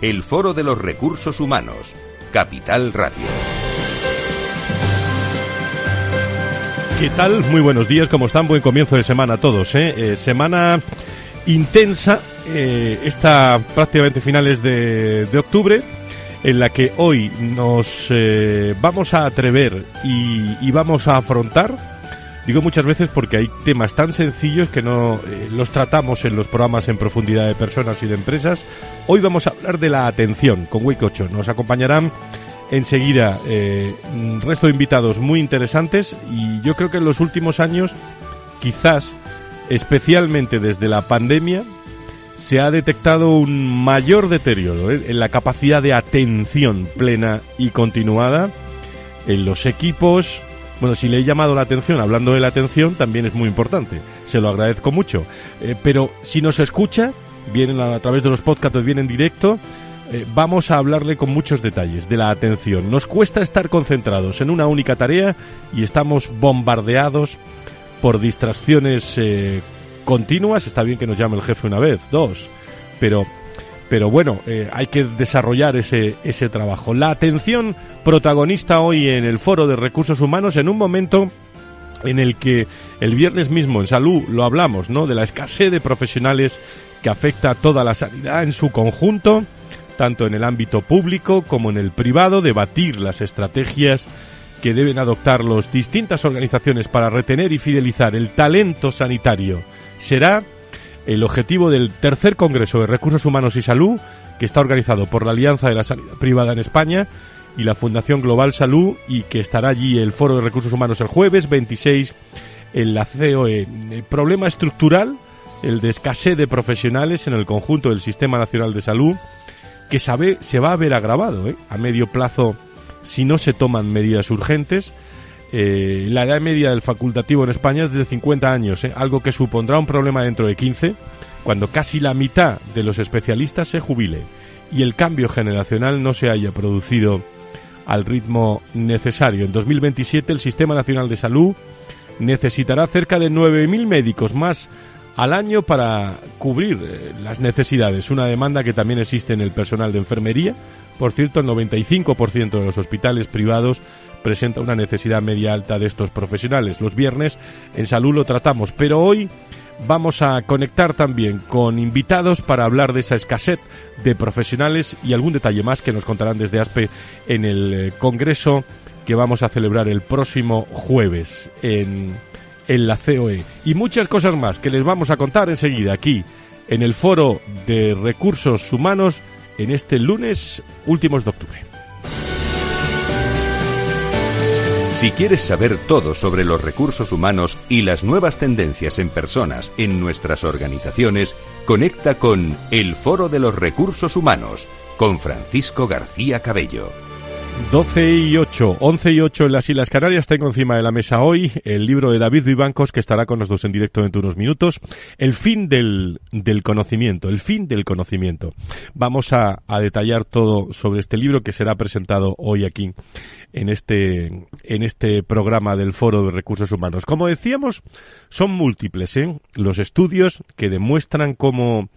el Foro de los Recursos Humanos, Capital Radio. ¿Qué tal? Muy buenos días, ¿cómo están? Buen comienzo de semana a todos. ¿eh? Eh, semana intensa, eh, esta prácticamente finales de, de, octubre, en la que hoy nos vamos a atrever y vamos a afrontar Digo muchas veces porque hay temas tan sencillos que no eh, los tratamos en los programas en profundidad de personas y de empresas. Hoy vamos a hablar de la atención con Wake 8. Nos acompañarán enseguida eh, un resto de invitados muy interesantes y yo creo que en los últimos años, quizás especialmente desde la pandemia, se ha detectado un mayor deterioro eh, en la capacidad de atención plena y continuada en los equipos, bueno, si le he llamado la atención, hablando de la atención, también es muy importante. Se lo agradezco mucho. Eh, pero si nos escucha, vienen a, través de los podcasts, viene en directo, eh, vamos a hablarle con muchos detalles de la atención. Nos cuesta estar concentrados en una única tarea y estamos bombardeados por distracciones eh, continuas. Está bien que nos llame el jefe una vez, dos, pero pero bueno, eh, hay que desarrollar ese, ese trabajo. La atención protagonista hoy en el Foro de Recursos Humanos en un momento en el que el viernes mismo en salud lo hablamos, ¿no? De la escasez de profesionales que afecta a toda la sanidad en su conjunto, tanto en el ámbito público como en el privado, debatir las estrategias que deben adoptar las distintas organizaciones para retener y fidelizar el talento sanitario. Será el objetivo del tercer Congreso de Recursos Humanos y Salud, que está organizado por la Alianza de la Sanidad Privada en España y la Fundación Global Salud, y que estará allí el Foro de Recursos Humanos el jueves 26 en la COE. El problema estructural, el de escasez de profesionales en el conjunto del Sistema Nacional de Salud, que sabe, se va a ver agravado ¿eh? a medio plazo si no se toman medidas urgentes eh, la edad media del facultativo en España es de 50 años, ¿eh? algo que supondrá un problema dentro de 15, cuando casi la mitad de los especialistas se jubile y el cambio generacional no se haya producido al ritmo necesario. En 2027 el Sistema Nacional de Salud necesitará cerca de 9.000 médicos más al año para cubrir eh, las necesidades, una demanda que también existe en el personal de enfermería. Por cierto, el 95% de los hospitales privados presenta una necesidad media alta de estos profesionales. Los viernes en salud lo tratamos, pero hoy vamos a conectar también con invitados para hablar de esa escasez de profesionales y algún detalle más que nos contarán desde ASPE en el eh, Congreso que vamos a celebrar el próximo jueves en, en la COE. Y muchas cosas más que les vamos a contar enseguida aquí en el Foro de Recursos Humanos en este lunes últimos de octubre. Si quieres saber todo sobre los recursos humanos y las nuevas tendencias en personas en nuestras organizaciones, conecta con El Foro de los Recursos Humanos con Francisco García Cabello. 12 y 8, 11 y 8 en las Islas Canarias. Tengo encima de la mesa hoy el libro de David Vivancos, que estará con nosotros en directo dentro de unos minutos. El fin del, conocimiento, el fin del conocimiento. Vamos a, detallar todo sobre este libro que será presentado hoy aquí en este, en este programa del Foro de Recursos Humanos. Como decíamos, son múltiples ¿eh? los estudios que demuestran cómo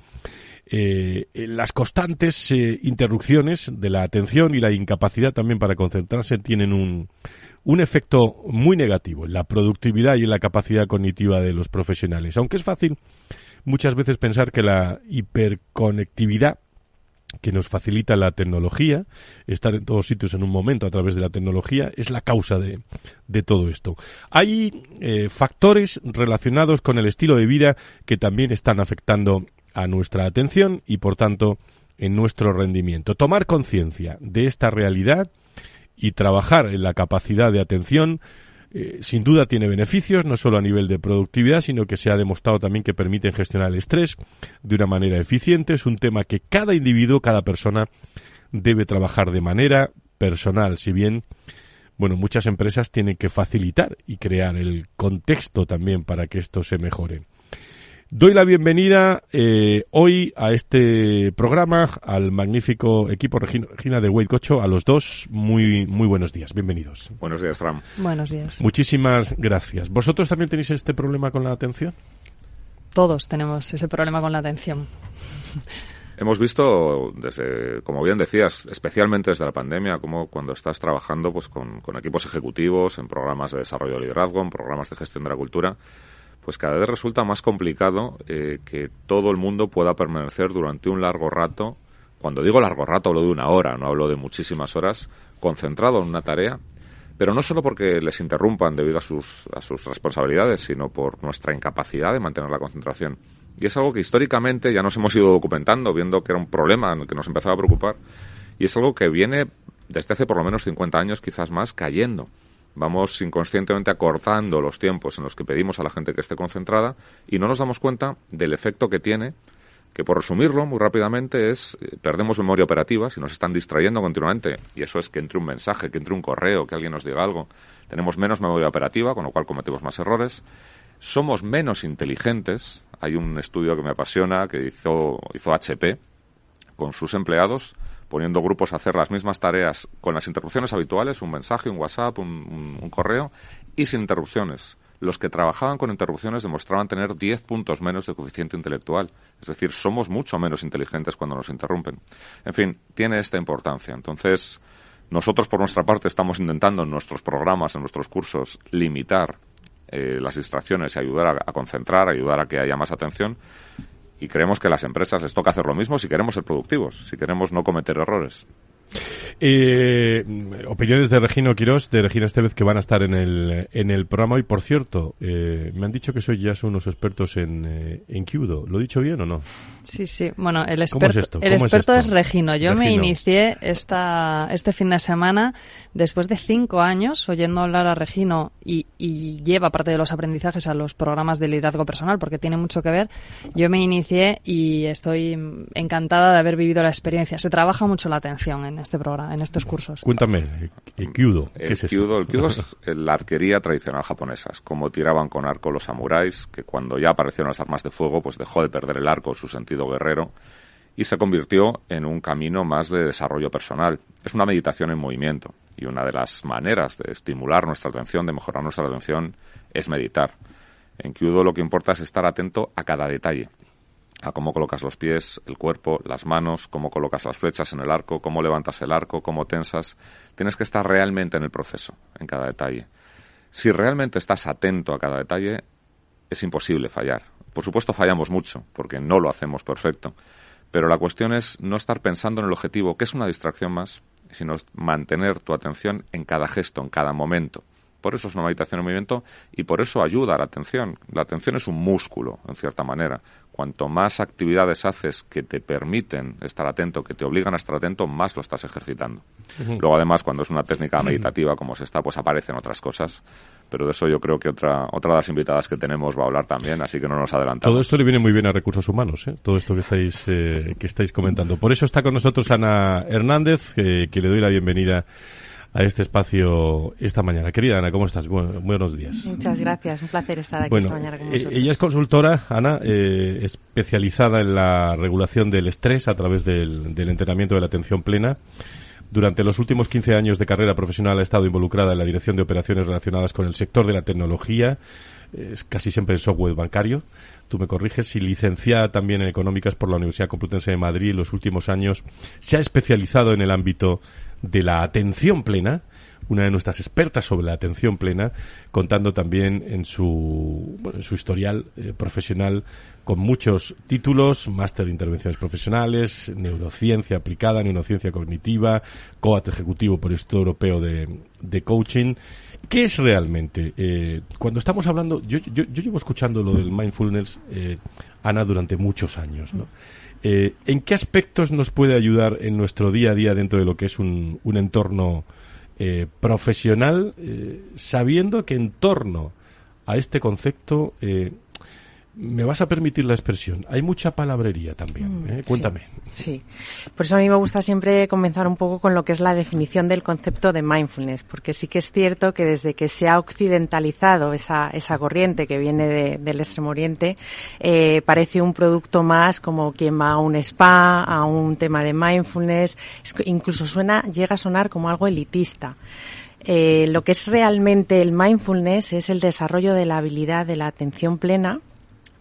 eh, las constantes eh, interrupciones de la atención y la incapacidad también para concentrarse tienen un, un efecto muy negativo en la productividad y en la capacidad cognitiva de los profesionales. Aunque es fácil muchas veces pensar que la hiperconectividad que nos facilita la tecnología, estar en todos sitios en un momento a través de la tecnología, es la causa de, de todo esto. Hay eh, factores relacionados con el estilo de vida que también están afectando a nuestra atención y por tanto en nuestro rendimiento. Tomar conciencia de esta realidad y trabajar en la capacidad de atención eh, sin duda tiene beneficios, no solo a nivel de productividad, sino que se ha demostrado también que permiten gestionar el estrés de una manera eficiente. Es un tema que cada individuo, cada persona debe trabajar de manera personal, si bien bueno, muchas empresas tienen que facilitar y crear el contexto también para que esto se mejore. Doy la bienvenida eh, hoy a este programa al magnífico equipo Regina de Wade Cocho, a los dos. Muy, muy buenos días, bienvenidos. Buenos días, Fran. Buenos días. Muchísimas gracias. ¿Vosotros también tenéis este problema con la atención? Todos tenemos ese problema con la atención. Hemos visto, desde, como bien decías, especialmente desde la pandemia, como cuando estás trabajando pues, con, con equipos ejecutivos, en programas de desarrollo de liderazgo, en programas de gestión de la cultura, pues cada vez resulta más complicado eh, que todo el mundo pueda permanecer durante un largo rato. Cuando digo largo rato hablo de una hora, no hablo de muchísimas horas, concentrado en una tarea, pero no solo porque les interrumpan debido a sus, a sus responsabilidades, sino por nuestra incapacidad de mantener la concentración. Y es algo que históricamente ya nos hemos ido documentando, viendo que era un problema en el que nos empezaba a preocupar, y es algo que viene desde hace por lo menos 50 años, quizás más, cayendo vamos inconscientemente acortando los tiempos en los que pedimos a la gente que esté concentrada y no nos damos cuenta del efecto que tiene, que por resumirlo muy rápidamente es eh, perdemos memoria operativa si nos están distrayendo continuamente y eso es que entre un mensaje, que entre un correo, que alguien nos diga algo, tenemos menos memoria operativa, con lo cual cometemos más errores, somos menos inteligentes, hay un estudio que me apasiona que hizo, hizo HP con sus empleados poniendo grupos a hacer las mismas tareas con las interrupciones habituales, un mensaje, un WhatsApp, un, correo, y sin interrupciones. Los que trabajaban con interrupciones demostraban tener 10 puntos menos de coeficiente intelectual. Es decir, somos mucho menos inteligentes cuando nos interrumpen. En fin, tiene esta importancia. Entonces, nosotros por nuestra parte estamos intentando en nuestros programas, en nuestros cursos, limitar eh, las distracciones y ayudar a, a concentrar, ayudar a que haya más atención y creemos que a las empresas les toca hacer lo mismo si queremos ser productivos, si queremos no cometer errores. Eh, opiniones de Regino Quirós, de Regina Estevez, que van a estar en el, en el programa. Y por cierto, eh, me han dicho que soy ya son unos expertos en, eh, en Qdo. ¿Lo he dicho bien o no? Sí, sí. Bueno, el experto, el experto es, Regino. Yo me inicié esta, este fin de semana después de cinco años oyendo hablar a Regino y, y lleva parte de los aprendizajes a los programas de liderazgo personal porque tiene mucho que ver. Yo me inicié y estoy encantada de haber vivido la experiencia. Se trabaja mucho la atención en este programa, en estos cursos. Cuéntame, el Kyudo, ¿qué es El Kyudo es la arquería tradicional japonesa, es como tiraban con arco los samuráis, que cuando ya aparecieron las armas de fuego, pues dejó de perder el arco, su sentido guerrero, y se convirtió en un camino más de desarrollo personal. Es una meditación en movimiento, y una de las maneras de estimular nuestra atención, de mejorar nuestra atención, es meditar. En Kyudo lo que importa es estar atento a cada detalle a cómo colocas los pies, el cuerpo, las manos, cómo colocas las flechas en el arco, cómo levantas el arco, cómo tensas. Tienes que estar realmente en el proceso, en cada detalle. Si realmente estás atento a cada detalle, es imposible fallar. Por supuesto fallamos mucho, porque no lo hacemos perfecto. Pero la cuestión es no estar pensando en el objetivo, que es una distracción más, sino mantener tu atención en cada gesto, en cada momento. Por eso es una meditación en movimiento y por eso ayuda a la atención. La atención es un músculo, en cierta manera. Cuanto más actividades haces que te permiten estar atento, que te obligan a estar atento, más lo estás ejercitando. Luego, además, cuando es una técnica meditativa como se está, pues aparecen otras cosas. Pero de eso yo creo que otra, otra de las invitadas que tenemos va a hablar también, así que no nos adelantamos. Todo esto le viene muy bien a recursos humanos, ¿eh? todo esto que estáis, eh, que estáis comentando. Por eso está con nosotros Ana Hernández, que le doy la bienvenida a este espacio esta mañana. Querida Ana, ¿cómo estás? buenos días. Muchas gracias, un placer estar aquí esta mañana con eh, vosotros. Ella es consultora, Ana, eh, especializada en la regulación del estrés a través del, del entrenamiento de la atención plena. Durante los últimos 15 años de carrera profesional ha estado involucrada en la dirección de operaciones relacionadas con el sector de la tecnología, es casi siempre en software bancario. Tú me corriges, y licenciada también en económicas por la Universidad Complutense de Madrid en los últimos años, se ha especializado en el ámbito de la atención plena, una de nuestras expertas sobre la atención plena, contando también en su, en su historial eh, profesional con muchos títulos, máster de intervenciones profesionales, neurociencia aplicada, neurociencia cognitiva, coach ejecutivo por el Instituto Europeo de, Coaching. ¿Qué es realmente? Eh, cuando estamos hablando, yo, yo, yo, llevo escuchando lo del mindfulness, eh, Ana, durante muchos años, ¿no? Eh, ¿En qué aspectos nos puede ayudar en nuestro día a día dentro de lo que es un, entorno eh, profesional, eh, sabiendo que en torno a este concepto me vas a permitir la expresión, hay mucha palabrería también. Mm, ¿eh? Cuéntame. Sí, por eso a mí me gusta siempre comenzar un poco con lo que es la definición del concepto de mindfulness, porque sí que es cierto que desde que se ha occidentalizado esa, esa corriente que viene del Extremo Oriente, eh, parece un producto más como quien va a un spa, a un tema de mindfulness, incluso suena, llega a sonar como algo elitista. Eh, lo que es realmente el mindfulness es el desarrollo de la habilidad de la atención plena,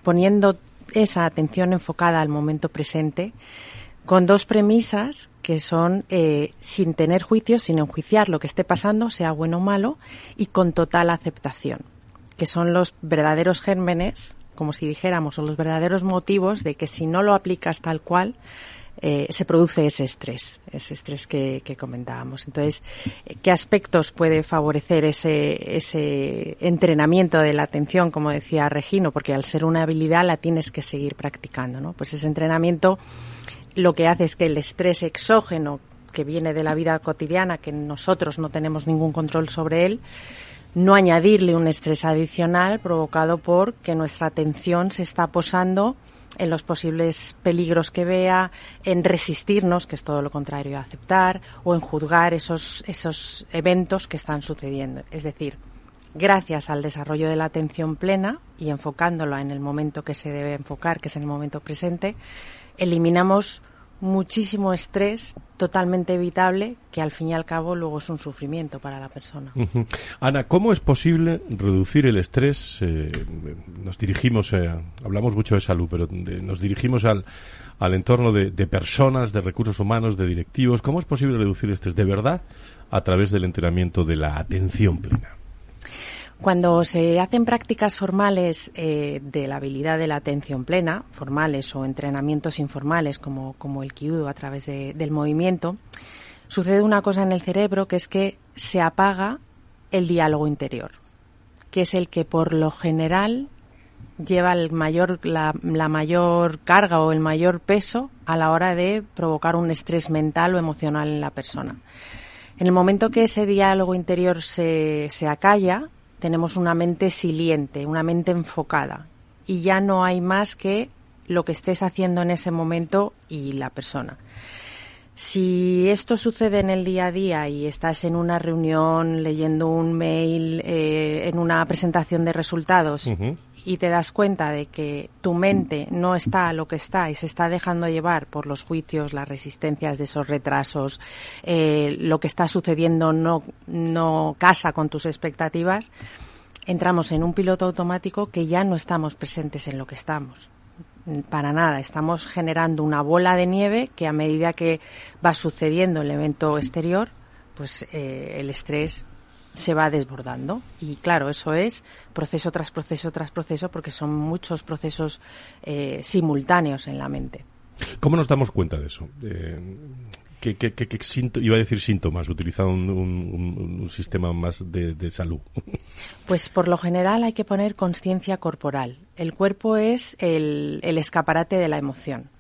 poniendo esa atención enfocada al momento presente, con dos premisas que son eh, sin tener juicio, sin enjuiciar lo que esté pasando, sea bueno o malo, y con total aceptación, que son los verdaderos gérmenes, como si dijéramos, o los verdaderos motivos de que si no lo aplicas tal cual, eh, se produce ese estrés, ese estrés que, comentábamos. Entonces, ¿qué aspectos puede favorecer ese, ese entrenamiento de la atención, como decía Regino? Porque al ser una habilidad la tienes que seguir practicando, ¿no? Pues ese entrenamiento lo que hace es que el estrés exógeno que viene de la vida cotidiana, que nosotros no tenemos ningún control sobre él, no añadirle un estrés adicional provocado por que nuestra atención se está posando en los posibles peligros que vea, en resistirnos, que es todo lo contrario a aceptar, o en juzgar esos, esos eventos que están sucediendo. Es decir, gracias al desarrollo de la atención plena y enfocándola en el momento que se debe enfocar, que es en el momento presente, eliminamos muchísimo estrés totalmente evitable que al fin y al cabo luego es un sufrimiento para la persona. Ana, ¿cómo es posible reducir el estrés? Eh, nos dirigimos, eh, hablamos mucho de salud, pero nos dirigimos al, al entorno de, de, personas, de recursos humanos, de directivos. ¿Cómo es posible reducir el estrés de verdad a través del entrenamiento de la atención plena? Cuando se hacen prácticas formales eh, de la habilidad de la atención plena, formales o entrenamientos informales como, el Kyudo a través del movimiento, sucede una cosa en el cerebro que es que se apaga el diálogo interior, que es el que por lo general lleva la, mayor carga o el mayor peso a la hora de provocar un estrés mental o emocional en la persona. En el momento que ese diálogo interior se acalla, tenemos una mente siliente, una mente enfocada y ya no hay más que lo que estés haciendo en ese momento y la persona. Si esto sucede en el día a día y estás en una reunión leyendo un mail, eh, en una presentación de resultados y te das cuenta de que tu mente no está a lo que está y se está dejando llevar por los juicios, las resistencias de esos retrasos, eh, lo que está sucediendo no, no casa con tus expectativas, entramos en un piloto automático que ya no estamos presentes en lo que estamos. Para nada, estamos generando una bola de nieve que a medida que va sucediendo el evento exterior, pues eh, el estrés se va desbordando. Y claro, eso es proceso tras proceso tras proceso porque son muchos procesos eh, simultáneos en la mente. ¿Cómo nos damos cuenta de eso? Eh, ¿qué, iba a decir síntomas, utilizando un, sistema más de, de, salud? Pues por lo general hay que poner conciencia corporal. El cuerpo es el, el escaparate de la emoción.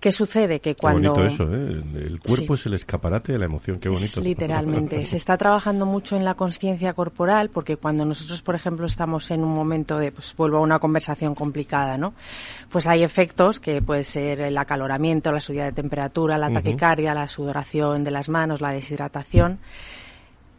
¿Qué sucede? Que cuando... Qué bonito eso, ¿eh? El cuerpo es el escaparate de la emoción, qué bonito. literalmente. Se está trabajando mucho en la conciencia corporal porque cuando nosotros, por ejemplo, estamos en un momento de, pues vuelvo a una conversación complicada, ¿no? Pues hay efectos que puede ser el acaloramiento, la subida de temperatura, la taquicardia, la sudoración de las manos, la deshidratación.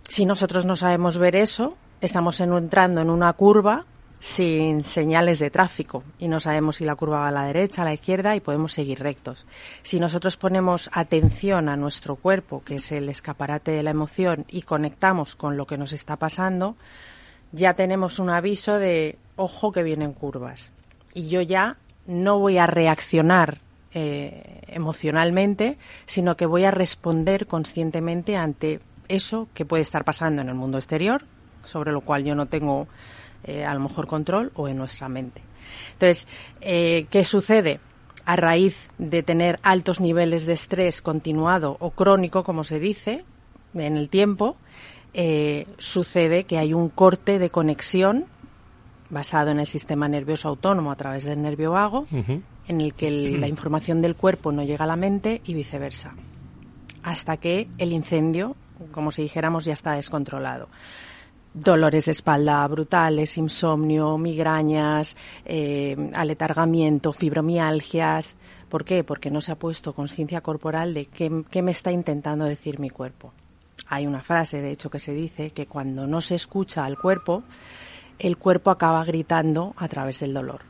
Si nosotros no sabemos ver eso, estamos entrando en una curva sin señales de tráfico y no sabemos si la curva va a la derecha, a la izquierda y podemos seguir rectos. Si nosotros ponemos atención a nuestro cuerpo, que es el escaparate de la emoción, y conectamos con lo que nos está pasando, ya tenemos un aviso de ojo que vienen curvas. Y yo ya no voy a reaccionar eh, emocionalmente, sino que voy a responder conscientemente ante eso que puede estar pasando en el mundo exterior, sobre lo cual yo no tengo eh, a lo mejor control o en nuestra mente. Entonces, eh, ¿qué sucede? A raíz de tener altos niveles de estrés continuado o crónico, como se dice, en el tiempo, eh, sucede que hay un corte de conexión basado en el sistema nervioso autónomo a través del nervio vago, en el que la información del cuerpo no llega a la mente y viceversa, hasta que el incendio, como si dijéramos, ya está descontrolado dolores de espalda brutales, insomnio, migrañas, eh, aletargamiento, fibromialgias. ¿Por qué? Porque no se ha puesto conciencia corporal de qué, qué me está intentando decir mi cuerpo. Hay una frase, de hecho, que se dice que cuando no se escucha al cuerpo, el cuerpo acaba gritando a través del dolor.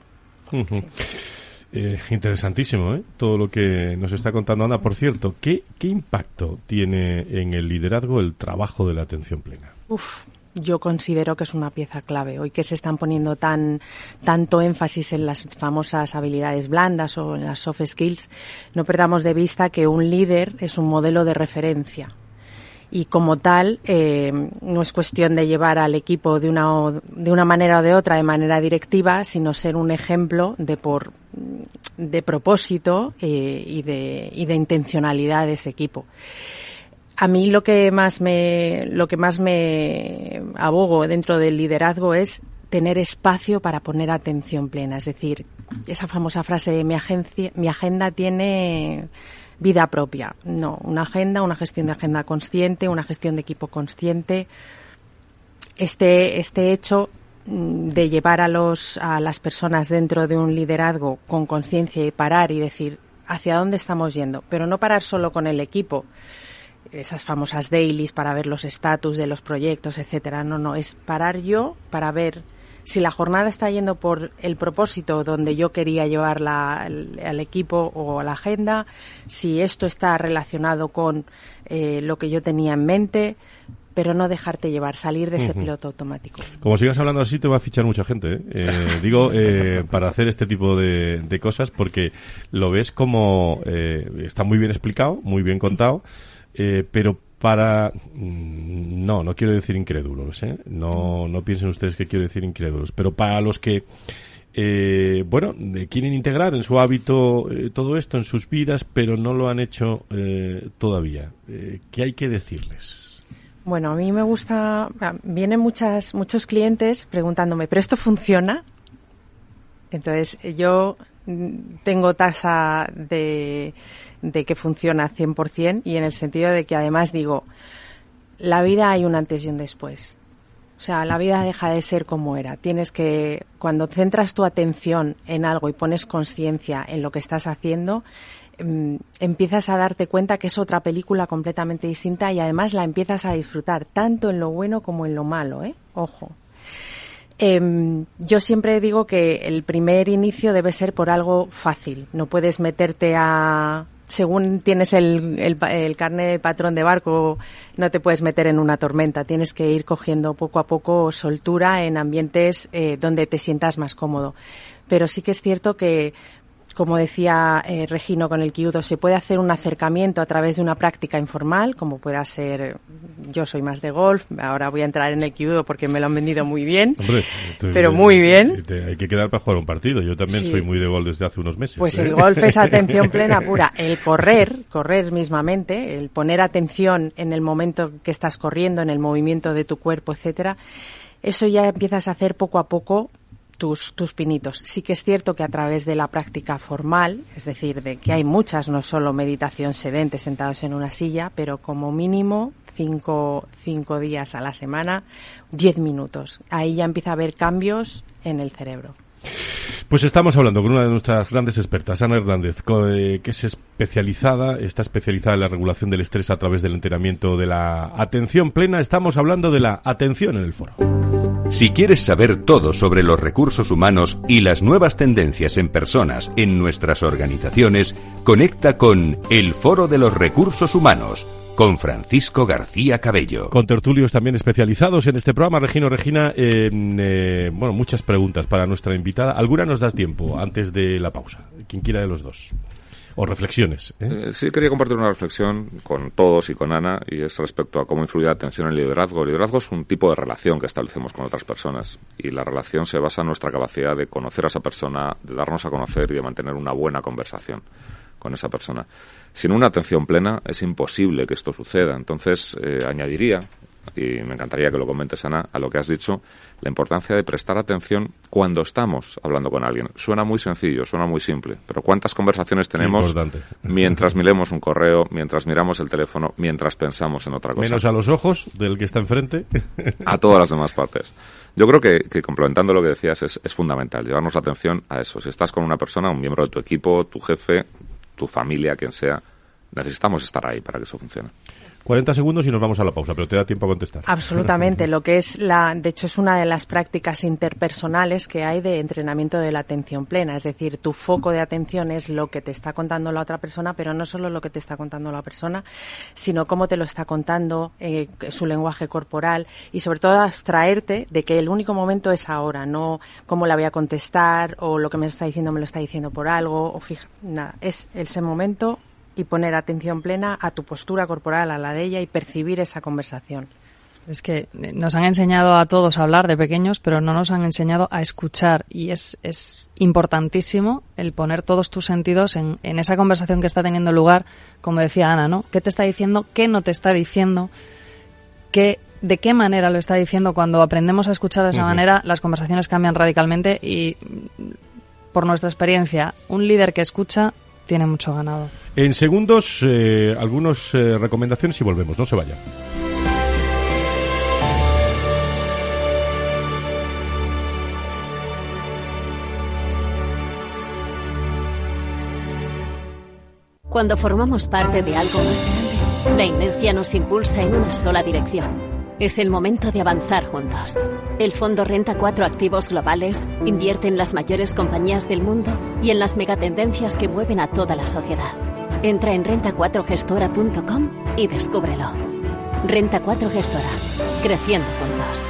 Eh, interesantísimo, ¿eh? Todo lo que nos está contando Ana. Por cierto, ¿qué, ¿qué impacto tiene en el liderazgo el trabajo de la atención plena? Uf, yo considero que es una pieza clave. Hoy que se están poniendo tan, tanto énfasis en las famosas habilidades blandas o en las soft skills, no perdamos de vista que un líder es un modelo de referencia y como tal eh, no es cuestión de llevar al equipo de una, de una manera o de otra de manera directiva, sino ser un ejemplo de por de propósito eh, y, de, y de intencionalidad de ese equipo. A mí lo que más me lo que más me abogo dentro del liderazgo es tener espacio para poner atención plena, es decir, esa famosa frase de mi agencia, mi agenda tiene vida propia. No, una agenda, una gestión de agenda consciente, una gestión de equipo consciente. Este, este hecho mm, de llevar a, los, a las personas dentro de un liderazgo con conciencia y parar y decir hacia dónde estamos yendo, pero no parar solo con el equipo, esas famosas dailies para ver los estatus de los proyectos, etcétera. No, no, es parar yo para ver si la jornada está yendo por el propósito donde yo quería llevarla al, equipo o a la agenda, si esto está relacionado con eh, lo que yo tenía en mente, pero no dejarte llevar, salir de ese piloto automático. Como sigas hablando así, te va a fichar mucha gente. ¿eh? Eh, digo, para hacer este tipo de, de, cosas, porque lo ves como está muy bien explicado, muy bien contado, pero para mm, no no quiero decir incrédulos ¿eh? no no piensen ustedes que quiero decir incrédulos pero para los que eh, bueno quieren integrar en su hábito eh, todo esto en sus vidas pero no lo han hecho eh, todavía qué hay que decirles bueno a mí me gusta vienen muchas muchos clientes preguntándome pero esto funciona entonces yo tengo tasa de de que funciona 100% y en el sentido de que además digo, la vida hay un antes y un después. O sea, la vida deja de ser como era. Tienes que, cuando centras tu atención en algo y pones conciencia en lo que estás haciendo, em, empiezas a darte cuenta que es otra película completamente distinta y además la empiezas a disfrutar, tanto en lo bueno como en lo malo, ¿eh? Ojo. Em, yo siempre digo que el primer inicio debe ser por algo fácil. No puedes meterte a, según tienes el, el, el carnet de patrón de barco, no te puedes meter en una tormenta. Tienes que ir cogiendo poco a poco soltura en ambientes eh, donde te sientas más cómodo. Pero sí que es cierto que como decía eh, Regino con el Kiudo, se puede hacer un acercamiento a través de una práctica informal, como pueda ser, yo soy más de golf, ahora voy a entrar en el Kiudo porque me lo han vendido muy bien, pero muy bien. hay que quedar para jugar un partido, yo también soy muy de golf desde hace unos meses. Pues ¿eh? el golf es atención plena pura, el correr, correr mismamente, el poner atención en el momento que estás corriendo, en el movimiento de tu cuerpo, etcétera, eso ya empiezas a hacer poco a poco tus, tus pinitos. Sí que es cierto que a través de la práctica formal, es decir, de que hay muchas, no solo meditación sedente sentados en una silla, pero como mínimo cinco, cinco días a la semana, diez minutos. Ahí ya empieza a haber cambios en el cerebro. Pues estamos hablando con una de nuestras grandes expertas, Ana Hernández, eh, que es especializada, está especializada en la regulación del estrés a través del entrenamiento de la atención plena. Estamos hablando de la atención en el foro. Si quieres saber todo sobre los recursos humanos y las nuevas tendencias en personas en nuestras organizaciones, conecta con El Foro de los Recursos Humanos con Francisco García Cabello. Con tertulios también especializados en este programa, Regino Regina, eh, bueno, muchas preguntas para nuestra invitada. ¿Alguna nos das tiempo antes de la pausa? Quien quiera de los dos o reflexiones. ¿eh? Eh, sí, quería compartir una reflexión con todos y con Ana, y es respecto a cómo influye la atención en el liderazgo. El liderazgo es un tipo de relación que establecemos con otras personas, y la relación se basa en nuestra capacidad de conocer a esa persona, de darnos a conocer y de mantener una buena conversación con esa persona. Sin una atención plena es imposible que esto suceda. Entonces, eh, añadiría y me encantaría que lo comentes, Ana, a lo que has dicho, la importancia de prestar atención cuando estamos hablando con alguien. Suena muy sencillo, suena muy simple, pero ¿cuántas conversaciones tenemos mientras miremos un correo, mientras miramos el teléfono, mientras pensamos en otra cosa? Menos a los ojos del que está enfrente. a todas las demás partes. Yo creo que, complementando lo que decías, es, es fundamental llevarnos atención a eso. Si estás con una persona, un miembro de tu equipo, tu jefe, tu familia, quien sea, necesitamos estar ahí para que eso funcione. 40 segundos y nos vamos a la pausa, pero te da tiempo a contestar. Absolutamente. Lo que es la, de hecho, es una de las prácticas interpersonales que hay de entrenamiento de la atención plena. Es decir, tu foco de atención es lo que te está contando la otra persona, pero no solo lo que te está contando la persona, sino cómo te lo está contando, eh, su lenguaje corporal y sobre todo abstraerte de que el único momento es ahora, no cómo la voy a contestar o lo que me está diciendo me lo está diciendo por algo o fija, nada, es ese momento y poner atención plena a tu postura corporal, a la de ella y percibir esa conversación. Es que eh, nos han enseñado a todos a hablar de pequeños, pero no nos han enseñado a escuchar. Y es, es importantísimo el poner todos tus sentidos en, en, esa conversación que está teniendo lugar, como decía Ana, ¿no? ¿Qué te está diciendo? ¿Qué no te está diciendo? ¿Qué, ¿De qué manera lo está diciendo? Cuando aprendemos a escuchar de esa manera, las conversaciones cambian radicalmente y, por nuestra experiencia, un líder que escucha tiene mucho ganado. En segundos, eh, algunas eh, recomendaciones y volvemos. No se vaya. Cuando formamos parte de algo más grande, la inercia nos impulsa en una sola dirección es el momento de avanzar juntos. El fondo renta cuatro activos globales, invierte en las mayores compañías del mundo y en las megatendencias que mueven a toda la sociedad. Entra en renta4gestora.com y descúbrelo. Renta 4 Gestora. Creciendo juntos.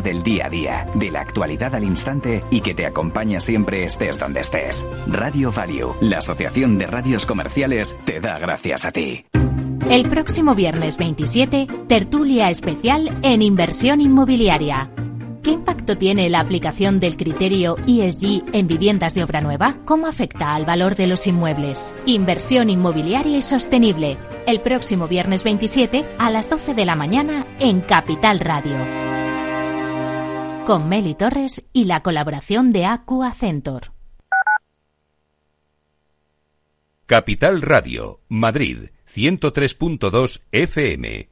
del día a día, de la actualidad al instante y que te acompaña siempre estés donde estés. Radio Value, la Asociación de Radios Comerciales, te da gracias a ti. El próximo viernes 27, tertulia especial en inversión inmobiliaria. ¿Qué impacto tiene la aplicación del criterio ESG en viviendas de obra nueva? ¿Cómo afecta al valor de los inmuebles? Inversión inmobiliaria y sostenible. El próximo viernes 27 a las 12 de la mañana en Capital Radio con Meli Torres y la colaboración de Acu Accentor. Capital Radio, Madrid, 103.2 FM.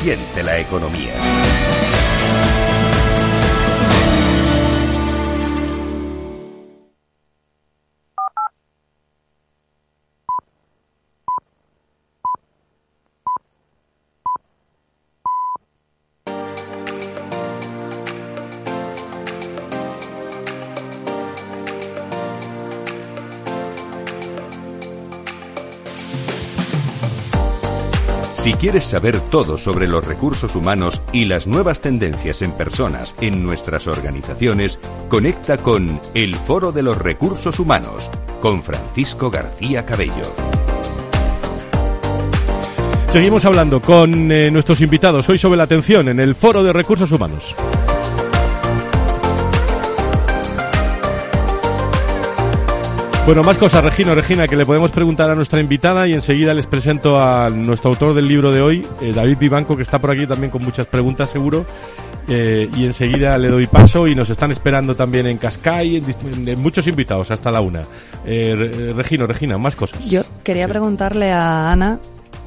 siente la economía. Si quieres saber todo sobre los recursos humanos y las nuevas tendencias en personas en nuestras organizaciones, conecta con El Foro de los Recursos Humanos con Francisco García Cabello. Seguimos hablando con eh, nuestros invitados hoy sobre la atención en el Foro de Recursos Humanos. Bueno, más cosas, Regino, Regina, que le podemos preguntar a nuestra invitada y enseguida les presento a nuestro autor del libro de hoy, eh, David Vivanco, que está por aquí también con muchas preguntas seguro. Eh, y enseguida le doy paso y nos están esperando también en Cascay, en, muchos invitados hasta la una. Eh, Regino, Regina, más cosas. Yo quería preguntarle a Ana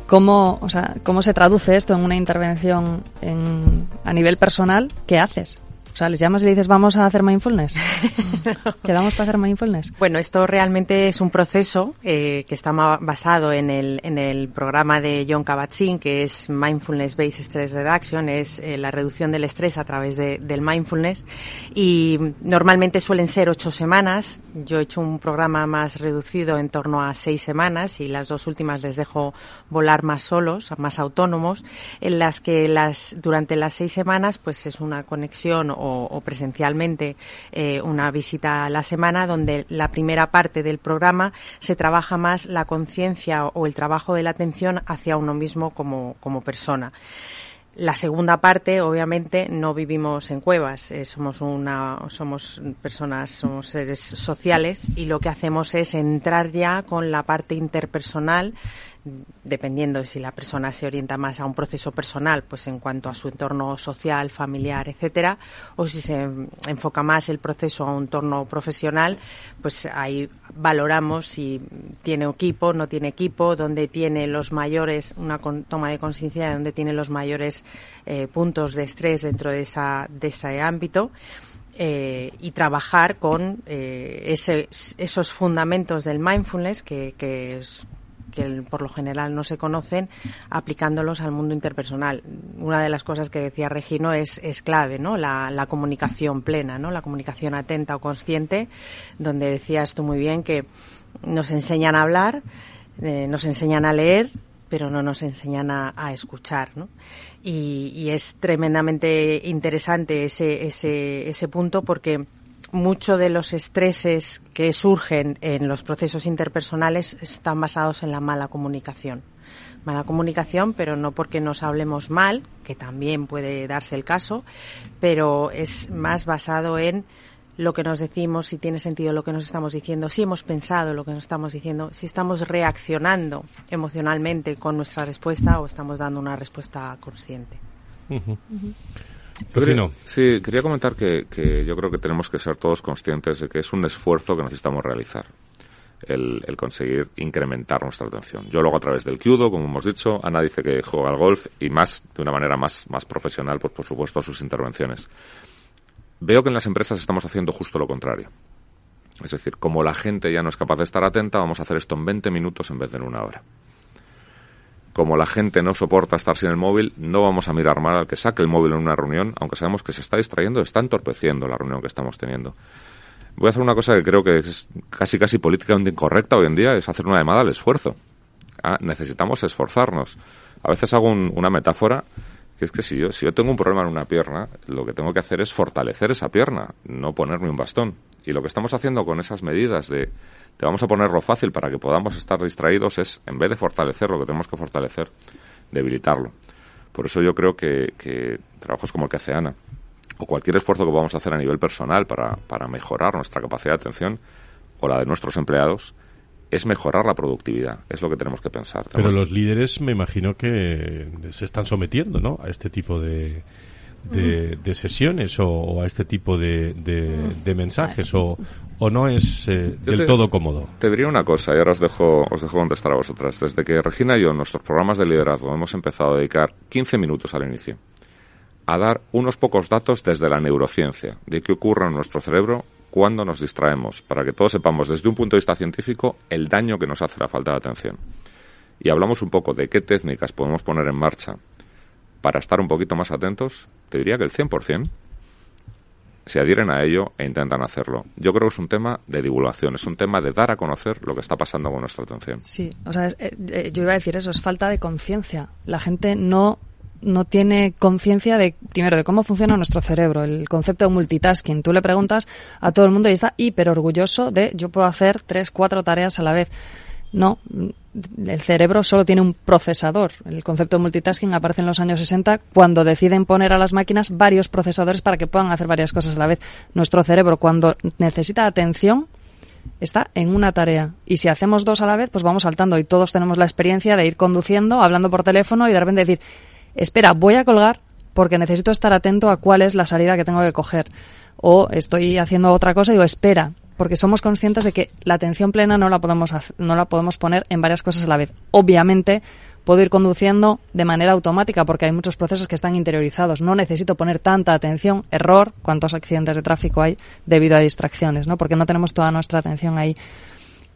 cómo, o sea, cómo se traduce esto en una intervención en, a nivel personal. ¿Qué haces? O sea, les llamas y le dices, vamos a hacer mindfulness. ¿Quedamos para hacer mindfulness? Bueno, esto realmente es un proceso eh, que está basado en el, en el programa de John Kabat-Zinn, que es Mindfulness Based Stress Reduction, es eh, la reducción del estrés a través de, del mindfulness. Y normalmente suelen ser ocho semanas. Yo he hecho un programa más reducido en torno a seis semanas y las dos últimas les dejo volar más solos, más autónomos, en las que las, durante las seis semanas pues es una conexión o, presencialmente eh, una visita a la semana donde la primera parte del programa se trabaja más la conciencia o el trabajo de la atención hacia uno mismo como, como persona. La segunda parte, obviamente, no vivimos en cuevas. Eh, somos una, somos personas, somos seres sociales y lo que hacemos es entrar ya con la parte interpersonal dependiendo de si la persona se orienta más a un proceso personal, pues en cuanto a su entorno social, familiar, etcétera, o si se enfoca más el proceso a un entorno profesional, pues ahí valoramos si tiene equipo, no tiene equipo, dónde tiene los mayores, una toma de conciencia de dónde tiene los mayores eh, puntos de estrés dentro de, esa, de ese ámbito. Eh, y trabajar con eh, esos fundamentos del mindfulness que, que es que por lo general no se conocen, aplicándolos al mundo interpersonal. Una de las cosas que decía Regino es, es clave, ¿no? La, comunicación plena, ¿no? La comunicación atenta o consciente, donde decías tú muy bien que nos enseñan a hablar, eh, nos enseñan a leer, pero no nos enseñan a, escuchar, ¿no? Y, es tremendamente interesante ese, ese punto porque muchos de los estreses que surgen en los procesos interpersonales están basados en la mala comunicación. Mala comunicación, pero no porque nos hablemos mal, que también puede darse el caso, pero es más basado en lo que nos decimos, si tiene sentido lo que nos estamos diciendo, si hemos pensado lo que nos estamos diciendo, si estamos reaccionando emocionalmente con nuestra respuesta o estamos dando una respuesta consciente. Sí, quería comentar que, yo creo que tenemos que ser todos conscientes de que es un esfuerzo que necesitamos realizar. El, conseguir incrementar nuestra atención. Yo lo hago a través del Kyudo, como hemos dicho. Ana dice que juega al golf y más, de una manera más, más profesional, pues por supuesto, a sus intervenciones. Veo que en las empresas estamos haciendo justo lo contrario. Es decir, como la gente ya no es capaz de estar atenta, vamos a hacer esto en 20 minutos en vez de en una hora como la gente no soporta estar sin el móvil, no vamos a mirar mal al que saque el móvil en una reunión, aunque sabemos que se está distrayendo, está entorpeciendo la reunión que estamos teniendo. Voy a hacer una cosa que creo que es casi casi políticamente incorrecta hoy en día, es hacer una llamada al esfuerzo. Ah, necesitamos esforzarnos. A veces hago una metáfora que es que si yo, si yo tengo un problema en una pierna, lo que tengo que hacer es fortalecer esa pierna, no ponerme un bastón. Y lo que estamos haciendo con esas medidas de te vamos a ponerlo fácil para que podamos estar distraídos es, en vez de fortalecer lo que tenemos que fortalecer, debilitarlo. Por eso yo creo que, que trabajos como el que hace Ana, o cualquier esfuerzo que podamos hacer a nivel personal para, para mejorar nuestra capacidad de atención, o la de nuestros empleados, es mejorar la productividad, es lo que tenemos que pensar. Pero los líderes me imagino que se están sometiendo ¿no? a este tipo de, de, sesiones o, a este tipo de, de, mensajes o, o no es eh, del todo cómodo? Te diría una cosa y ahora os dejo, os dejo contestar a vosotras. Desde que Regina y yo en nuestros programas de liderazgo hemos empezado a dedicar 15 minutos al inicio a dar unos pocos datos desde la neurociencia de qué ocurre en nuestro cerebro cuando nos distraemos, para que todos sepamos desde un punto de vista científico el daño que nos hace la falta de atención. Y hablamos un poco de qué técnicas podemos poner en marcha para estar un poquito más atentos, te diría que el 100% se adhieren a ello e intentan hacerlo. Yo creo que es un tema de divulgación, es un tema de dar a conocer lo que está pasando con nuestra atención. Sí, o sea, eh, eh, yo iba a decir eso, es falta de conciencia. La gente no no tiene conciencia de, primero, de cómo funciona nuestro cerebro, el concepto de multitasking. Tú le preguntas a todo el mundo y está hiper orgulloso de yo puedo hacer tres, cuatro tareas a la vez. No, el cerebro solo tiene un procesador. El concepto de multitasking aparece en los años 60 cuando deciden poner a las máquinas varios procesadores para que puedan hacer varias cosas a la vez. Nuestro cerebro, cuando necesita atención, está en una tarea. Y si hacemos dos a la vez, pues vamos saltando. Y todos tenemos la experiencia de ir conduciendo, hablando por teléfono y de repente decir, espera, voy a colgar porque necesito estar atento a cuál es la salida que tengo que coger. O estoy haciendo otra cosa y digo, espera, porque somos conscientes de que la atención plena no la podemos no la podemos poner en varias cosas a la vez. Obviamente puedo ir conduciendo de manera automática porque hay muchos procesos que están interiorizados. No necesito poner tanta atención. Error, cuántos accidentes de tráfico hay debido a distracciones, ¿no? Porque no tenemos toda nuestra atención ahí.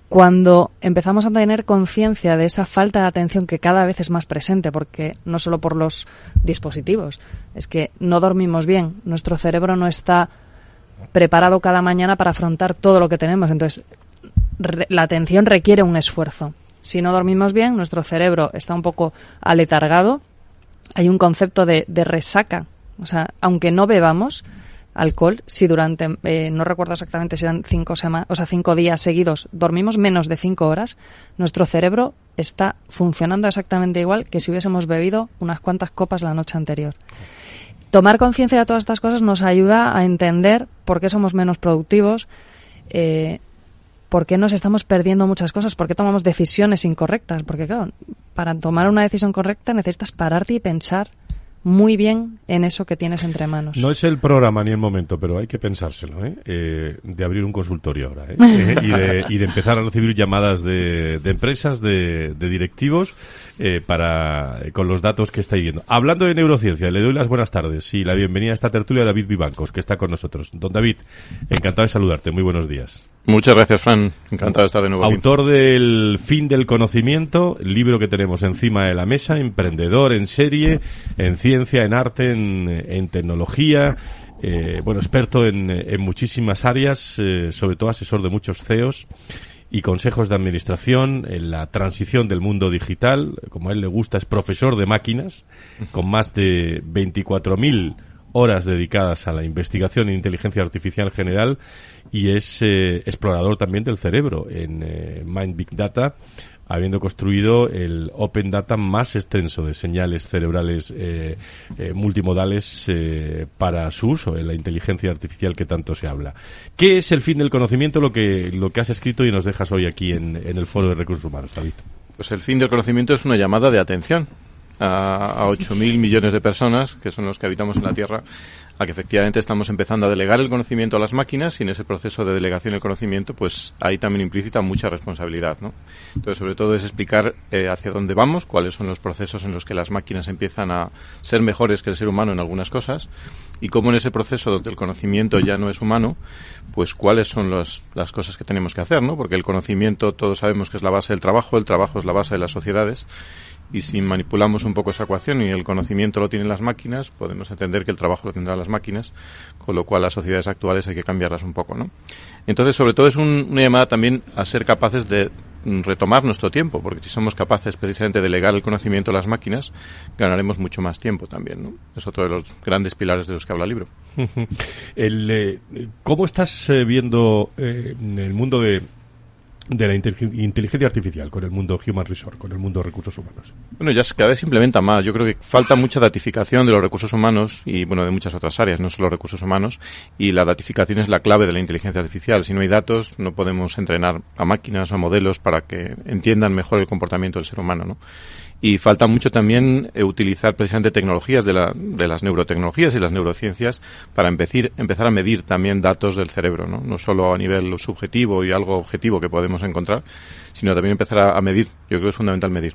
Cuando empezamos a tener conciencia de esa falta de atención que cada vez es más presente, porque no solo por los dispositivos, es que no dormimos bien, nuestro cerebro no está preparado cada mañana para afrontar todo lo que tenemos. Entonces, la atención requiere un esfuerzo. Si no dormimos bien, nuestro cerebro está un poco aletargado. Hay un concepto de, resaca. O sea, aunque no bebamos alcohol, si durante, eh, no recuerdo exactamente si eran cinco, semanas, o sea, cinco días seguidos, dormimos menos de cinco horas, nuestro cerebro está funcionando exactamente igual que si hubiésemos bebido unas cuantas copas la noche anterior tomar conciencia de todas estas cosas nos ayuda a entender por qué somos menos productivos, eh, por qué nos estamos perdiendo muchas cosas, por qué tomamos decisiones incorrectas. Porque, claro, para tomar una decisión correcta necesitas pararte y pensar muy bien en eso que tienes entre manos. No es el programa ni el momento, pero hay que pensárselo, ¿eh? eh de abrir un consultorio ahora, ¿eh? eh y, de, y, de, empezar a recibir llamadas de, de empresas, de, de directivos, eh, para con los datos que estáis viendo. Hablando de neurociencia, le doy las buenas tardes y la bienvenida a esta tertulia a David Vivancos, que está con nosotros. Don David, encantado de saludarte. Muy buenos días. Muchas gracias, Fran. Encantado de estar de nuevo Autor del Fin del Conocimiento, libro que tenemos encima de la mesa, emprendedor en serie, en ciencia, en arte, en, tecnología. Eh, bueno, experto en, muchísimas áreas, eh, sobre todo asesor de muchos CEOs y consejos de administración en la transición del mundo digital. Como a él le gusta, es profesor de máquinas, con más de 24.000 horas dedicadas a la investigación e inteligencia artificial general y es eh, explorador también del cerebro en eh, Mind Big Data, habiendo construido el Open Data más extenso de señales cerebrales eh, multimodales para su uso en la inteligencia artificial que tanto se habla. ¿Qué es el fin del conocimiento? Lo que, lo que has escrito y nos dejas hoy aquí en, en el Foro de Recursos Humanos, David. Pues el fin del conocimiento es una llamada de atención a, a 8.000 millones de personas, que son los que habitamos en la Tierra, a que efectivamente estamos empezando a delegar el conocimiento a las máquinas y en ese proceso de delegación del conocimiento, pues ahí también implícita mucha responsabilidad, ¿no? Entonces, sobre todo es explicar eh, hacia dónde vamos, cuáles son los procesos en los que las máquinas empiezan a ser mejores que el ser humano en algunas cosas y cómo en ese proceso donde el conocimiento ya no es humano, pues cuáles son las cosas que tenemos que hacer, ¿no? Porque el conocimiento todos sabemos que es la base del trabajo, el trabajo es la base de las sociedades y si manipulamos un poco esa ecuación y el conocimiento lo tienen las máquinas, podemos entender que el trabajo lo tendrán las máquinas, con lo cual las sociedades actuales hay que cambiarlas un poco, ¿no? Entonces, sobre todo es una llamada también a ser capaces de retomar nuestro tiempo, porque si somos capaces precisamente de delegar el conocimiento a las máquinas, ganaremos mucho más tiempo también, ¿no? Es otro de los grandes pilares de los que habla el libro. el, eh, ¿Cómo estás eh, viendo eh, el mundo de de la inteligencia artificial con el mundo human resource, con el mundo recursos humanos? Bueno, ya cada vez se implementa más. Yo creo que falta mucha datificación de los recursos humanos y, bueno, de muchas otras áreas, no solo recursos humanos. Y la datificación es la clave de la inteligencia artificial. Si no hay datos, no podemos entrenar a máquinas a modelos para que entiendan mejor el comportamiento del ser humano, ¿no? y falta mucho también eh, utilizar precisamente tecnologías de, la, de las neurotecnologías y las neurociencias para empezar, empezar a medir también datos del cerebro, ¿no? no solo a nivel subjetivo y algo objetivo que podemos encontrar, sino también empezar a, medir. Yo creo que es fundamental medir.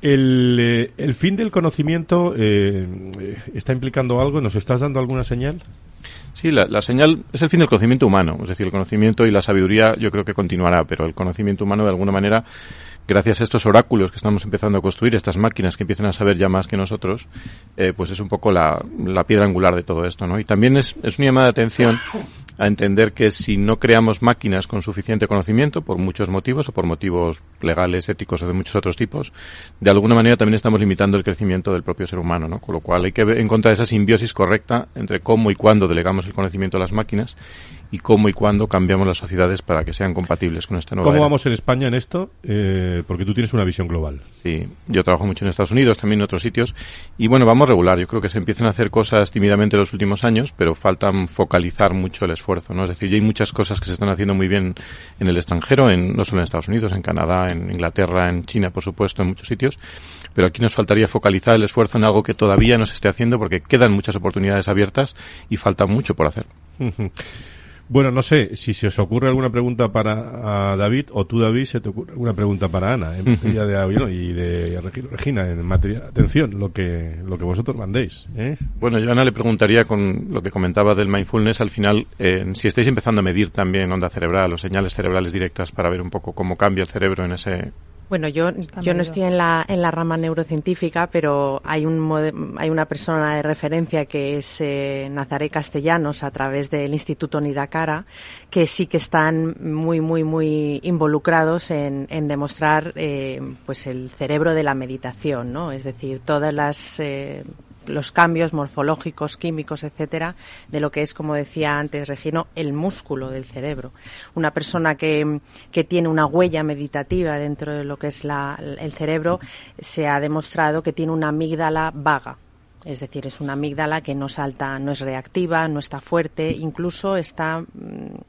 El, eh, el, fin del conocimiento eh, está implicando algo. ¿Nos estás dando alguna señal? Sí, la, la, señal es el fin del conocimiento humano. Es decir, el conocimiento y la sabiduría yo creo que continuará, pero el conocimiento humano de alguna manera gracias a estos oráculos que estamos empezando a construir, estas máquinas que empiezan a saber ya más que nosotros, eh, pues es un poco la, la, piedra angular de todo esto, ¿no? Y también es, es una llamada de atención a entender que si no creamos máquinas con suficiente conocimiento, por muchos motivos o por motivos legales, éticos o de muchos otros tipos, de alguna manera también estamos limitando el crecimiento del propio ser humano, ¿no? Con lo cual hay que encontrar esa simbiosis correcta entre cómo y cuándo delegamos el conocimiento a las máquinas y cómo y cuándo cambiamos las sociedades para que sean compatibles con este nuevo. ¿Cómo vamos en España en esto? Eh, porque tú tienes una visión global. Sí, yo trabajo mucho en Estados Unidos, también en otros sitios, y bueno, vamos regular. Yo creo que se empiezan a hacer cosas tímidamente en los últimos años, pero faltan focalizar mucho el esfuerzo, ¿no? Es decir, ya hay muchas cosas que se están haciendo muy bien en el extranjero, en, no solo en Estados Unidos, en Canadá, en Inglaterra, en China, por supuesto, en muchos sitios, pero aquí nos faltaría focalizar el esfuerzo en algo que todavía no se esté haciendo porque quedan muchas oportunidades abiertas y falta mucho por hacer. Bueno, no sé si se os ocurre alguna pregunta para David o tú, David, se te ocurre alguna pregunta para Ana en materia de y de Regina en materia. Atención, lo que lo que vosotros mandéis. ¿eh? Bueno, yo a Ana le preguntaría con lo que comentaba del mindfulness al final, eh, si estáis empezando a medir también onda cerebral o señales cerebrales directas para ver un poco cómo cambia el cerebro en ese bueno, yo, yo no estoy en la, en la rama neurocientífica, pero hay, un, hay una persona de referencia que es eh, Nazaré Castellanos a través del Instituto Niracara, que sí que están muy, muy, muy involucrados en, en demostrar eh, pues el cerebro de la meditación, ¿no? Es decir, todas las eh, los cambios morfológicos, químicos, etcétera, de lo que es, como decía antes Regino, el músculo del cerebro. Una persona que, que tiene una huella meditativa dentro de lo que es la, el cerebro se ha demostrado que tiene una amígdala vaga es decir, es una amígdala que no salta, no es reactiva, no está fuerte, incluso está mm,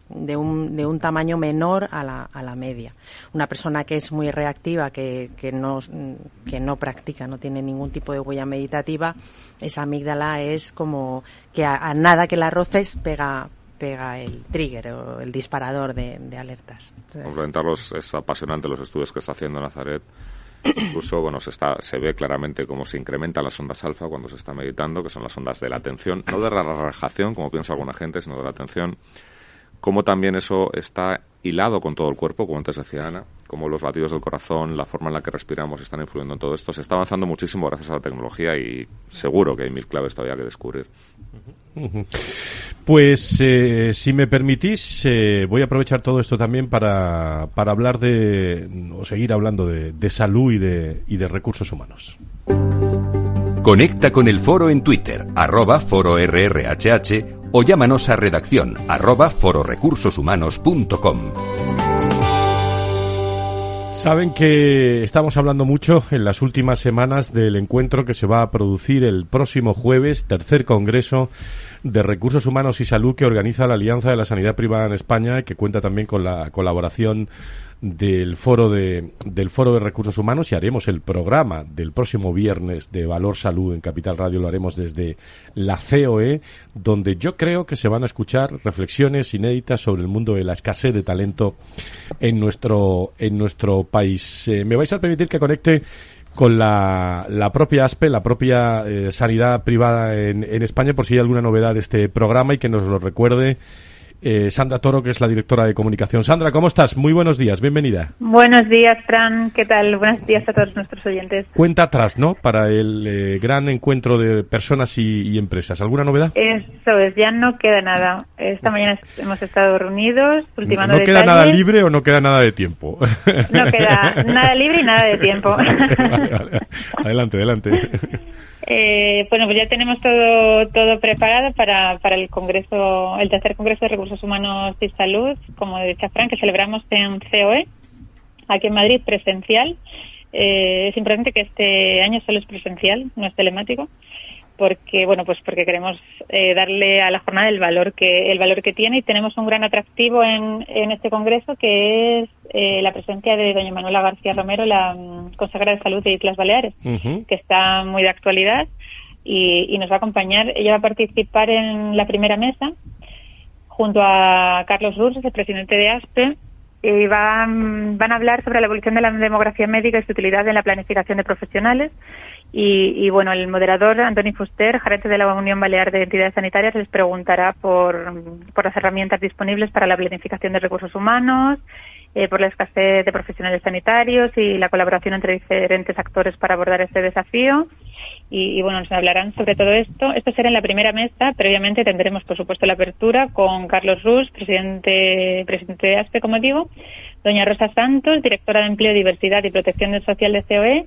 de un, de un tamaño menor a la, a la media. Una persona que es muy reactiva, que, que, no, que no practica, no tiene ningún tipo de huella meditativa, esa amígdala es como que a, nada que la roces pega, pega el trigger o el disparador de, alertas. Entonces, es apasionante los estudios que está haciendo Nazaret Incluso, bueno, se, está, se ve claramente cómo se incrementan las ondas alfa cuando se está meditando, que son las ondas de la atención, no de la relajación, como piensa alguna gente, sino de la atención. Cómo también eso está hilado con todo el cuerpo, como antes decía Ana, cómo los latidos del corazón, la forma en la que respiramos están influyendo en todo esto. Se está avanzando muchísimo gracias a la tecnología y seguro que hay mil claves todavía que descubrir. Pues eh, si me permitís, eh, voy a aprovechar todo esto también para, para hablar de, o seguir hablando de, salud y de, y de recursos humanos. Conecta con el foro en Twitter, arroba foro o llámanos a redacción arroba fororecursoshumanos.com. Saben que estamos hablando mucho en las últimas semanas del encuentro que se va a producir el próximo jueves, tercer congreso de Recursos Humanos y Salud que organiza la Alianza de la Sanidad Privada en España que cuenta también con la colaboración del foro de del foro de recursos humanos y haremos el programa del próximo viernes de Valor Salud en Capital Radio. Lo haremos desde la COE donde yo creo que se van a escuchar reflexiones inéditas sobre el mundo de la escasez de talento en nuestro en nuestro país. Eh, me vais a permitir que conecte con la, la propia ASPE, la propia eh, sanidad privada en, en España, por si hay alguna novedad de este programa y que nos lo recuerde eh, Sandra Toro, que es la directora de comunicación. Sandra, ¿cómo estás? Muy buenos días, bienvenida. Buenos días, Fran. ¿Qué tal? Buenos días a todos nuestros oyentes. Cuenta atrás, ¿no? Para el eh, gran encuentro de personas y, empresas. ¿Alguna novedad? Eso es, ya no queda nada. Esta mañana hemos estado reunidos, ultimando ¿No queda nada libre o no queda nada de tiempo? No queda nada libre y nada de tiempo. Adelante, adelante. Eh, bueno, pues ya tenemos todo, todo preparado para, para el Congreso, el tercer Congreso de Recursos Humanos y Salud, como decía Fran, que celebramos en COE, aquí en Madrid, presencial. Eh, es importante que este año solo es presencial, no es telemático porque bueno pues porque queremos eh, darle a la jornada el valor que el valor que tiene. Y tenemos un gran atractivo en, en este congreso que es eh, la presencia de doña Manuela García Romero la mm, consejera de salud de Islas Baleares que está muy de actualidad y, nos va a acompañar. Ella va a participar en la primera mesa junto a Carlos Ruz, el presidente de ASPE y van, van a hablar sobre la evolución de la demografía médica y su utilidad en la planificación de profesionales y, bueno, el moderador, Antoni Fuster, gerente de la Unión Balear de Entidades Sanitarias, les preguntará por, por las herramientas disponibles para la planificación de recursos humanos, eh, por la escasez de profesionales sanitarios y la colaboración entre diferentes actores para abordar este desafío. Y, bueno, nos hablarán sobre todo esto. Esto será en la primera mesa. Previamente tendremos, por supuesto, la apertura con Carlos Rus, presidente, presidente de ASPE, como digo, doña Rosa Santos, directora de Empleo, Diversidad y Protección Social de COE,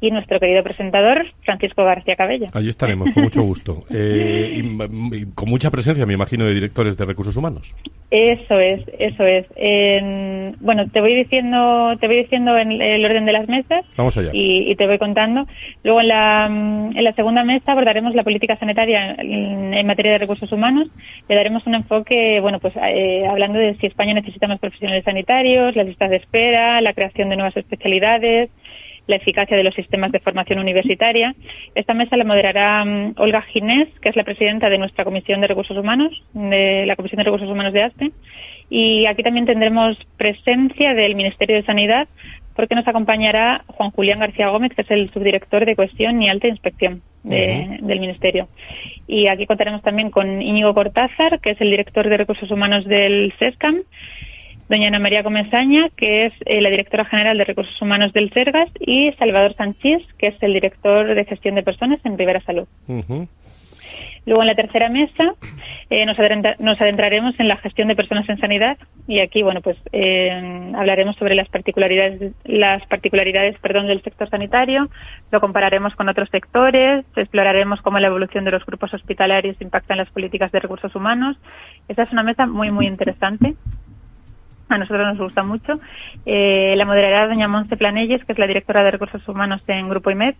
y nuestro querido presentador, Francisco García Cabello. Allí estaremos, con mucho gusto. Eh, y, con mucha presencia, me imagino, de directores de recursos humanos. Eso es, eso es. bueno, te voy diciendo, te voy diciendo en el orden de las mesas. Vamos allá. Y, te voy contando. Luego en la, en la segunda mesa abordaremos la política sanitaria en, materia de recursos humanos. Le daremos un enfoque, bueno, pues eh, hablando de si España necesita más profesionales sanitarios, las listas de espera, la creación de nuevas especialidades la eficacia de los sistemas de formación universitaria. Esta mesa la moderará mm, Olga Ginés, que es la presidenta de nuestra Comisión de Recursos Humanos, de la Comisión de Recursos Humanos de ASPE. Y aquí también tendremos presencia del Ministerio de Sanidad, porque nos acompañará Juan Julián García Gómez, que es el subdirector de Cuestión y Alta Inspección del Ministerio. Y aquí contaremos también con Íñigo Cortázar, que es el director de Recursos Humanos del SESCAM, doña Ana María Comesaña, que es eh, la directora general de Recursos Humanos del CERGAS, y Salvador Sánchez, que es el director de Gestión de Personas en Rivera Salud. Luego, en la tercera mesa, eh, nos, adentraremos en la gestión de personas en sanidad y aquí, bueno, pues eh, hablaremos sobre las particularidades, las particularidades, perdón, del sector sanitario, lo compararemos con otros sectores, exploraremos cómo la evolución de los grupos hospitalarios impacta en las políticas de recursos humanos. Esta es una mesa muy, muy interesante a nosotros nos gusta mucho. Eh, la moderará doña Monse Planelles, que es la directora de Recursos Humanos en Grupo IMED.